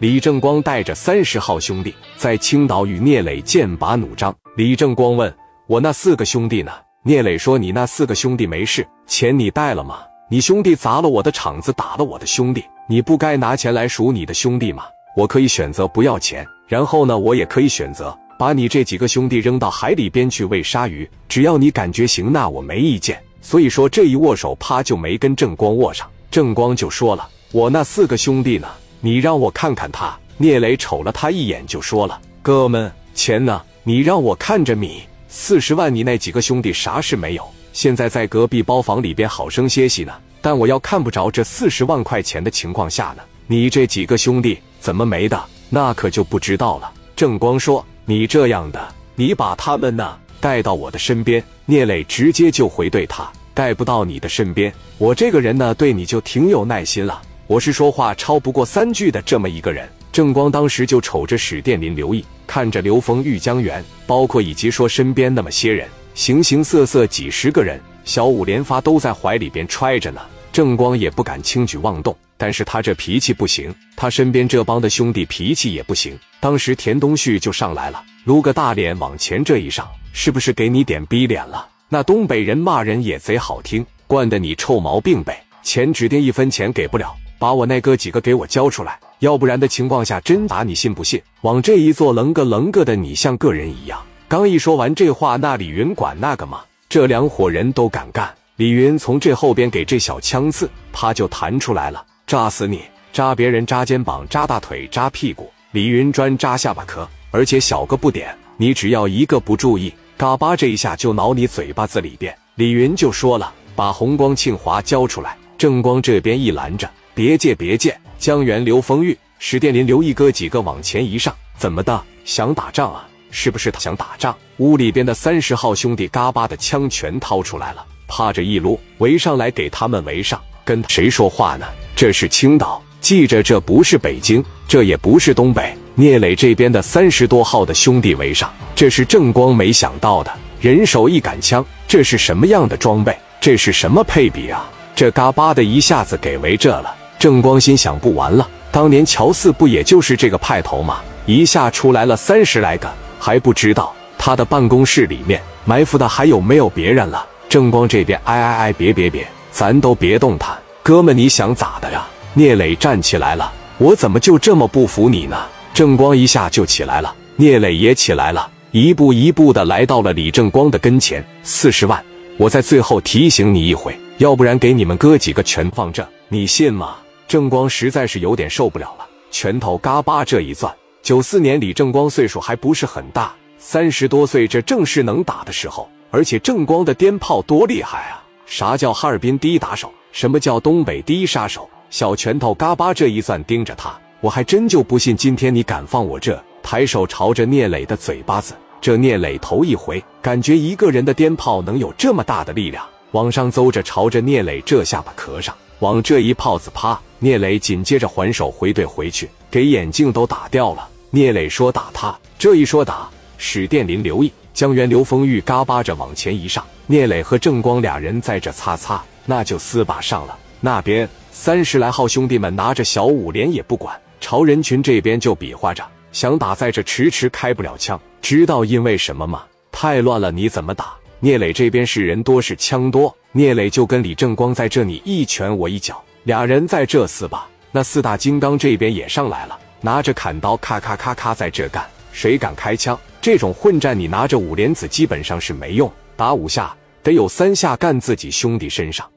李正光带着三十号兄弟在青岛与聂磊剑拔弩张。李正光问我那四个兄弟呢？聂磊说你那四个兄弟没事，钱你带了吗？你兄弟砸了我的场子，打了我的兄弟，你不该拿钱来赎你的兄弟吗？我可以选择不要钱，然后呢，我也可以选择把你这几个兄弟扔到海里边去喂鲨鱼。只要你感觉行，那我没意见。所以说这一握手，啪就没跟正光握上。正光就说了：“我那四个兄弟呢？你让我看看他。”聂磊瞅了他一眼，就说了：“哥们，钱呢？你让我看着米四十万，你那几个兄弟啥事没有？现在在隔壁包房里边好生歇息呢。但我要看不着这四十万块钱的情况下呢，你这几个兄弟怎么没的？那可就不知道了。”正光说：“你这样的，你把他们呢带到我的身边。”聂磊直接就回怼他。带不到你的身边，我这个人呢，对你就挺有耐心了。我是说话超不过三句的这么一个人。正光当时就瞅着史殿林、刘毅，看着刘峰玉、江源，包括以及说身边那么些人，形形色色几十个人，小五连发都在怀里边揣着呢。正光也不敢轻举妄动，但是他这脾气不行，他身边这帮的兄弟脾气也不行。当时田东旭就上来了，撸个大脸往前这一上，是不是给你点逼脸了？那东北人骂人也贼好听，惯得你臭毛病呗！钱指定一分钱给不了，把我那哥几个给我交出来，要不然的情况下真打你信不信？往这一坐，棱个棱个的，你像个人一样。刚一说完这话，那李云管那个吗？这两伙人都敢干。李云从这后边给这小枪刺，啪就弹出来了，扎死你！扎别人扎肩膀，扎大腿，扎屁股。李云专扎下巴壳，而且小个不点，你只要一个不注意。嘎巴这一下就挠你嘴巴子里边，李云就说了：“把红光、庆华交出来。”正光这边一拦着：“别介，别介！”江源、刘丰玉、史殿林、刘毅哥几个往前一上：“怎么的？想打仗啊？是不是他想打仗？”屋里边的三十号兄弟嘎巴的枪全掏出来了，趴着一撸围上来给他们围上。跟谁说话呢？这是青岛，记着，这不是北京，这也不是东北。聂磊这边的三十多号的兄弟围上，这是正光没想到的。人手一杆枪，这是什么样的装备？这是什么配比啊？这嘎巴的一下子给围这了。正光心想：不完了，当年乔四不也就是这个派头吗？一下出来了三十来个，还不知道他的办公室里面埋伏的还有没有别人了。正光这边，哎哎哎，别别别，咱都别动弹，哥们，你想咋的呀？聂磊站起来了，我怎么就这么不服你呢？正光一下就起来了，聂磊也起来了，一步一步的来到了李正光的跟前。四十万，我在最后提醒你一回，要不然给你们哥几个全放这，你信吗？正光实在是有点受不了了，拳头嘎巴这一攥。九四年李正光岁数还不是很大，三十多岁，这正是能打的时候。而且正光的鞭炮多厉害啊！啥叫哈尔滨第一打手？什么叫东北第一杀手？小拳头嘎巴这一攥，盯着他。我还真就不信今天你敢放我这！抬手朝着聂磊的嘴巴子，这聂磊头一回，感觉一个人的鞭炮能有这么大的力量，往上邹着，朝着聂磊这下巴壳上往这一炮子啪！聂磊紧接着还手回怼回去，给眼镜都打掉了。聂磊说打他，这一说打，史殿林、刘毅、江源、刘丰玉嘎巴着往前一上，聂磊和正光俩人在这擦擦，那就撕吧上了。那边三十来号兄弟们拿着小五连也不管。朝人群这边就比划着想打，在这迟迟开不了枪，知道因为什么吗？太乱了，你怎么打？聂磊这边是人多是枪多，聂磊就跟李正光在这里一拳我一脚，俩人在这厮吧。那四大金刚这边也上来了，拿着砍刀咔咔咔咔在这干，谁敢开枪？这种混战你拿着五连子基本上是没用，打五下得有三下干自己兄弟身上。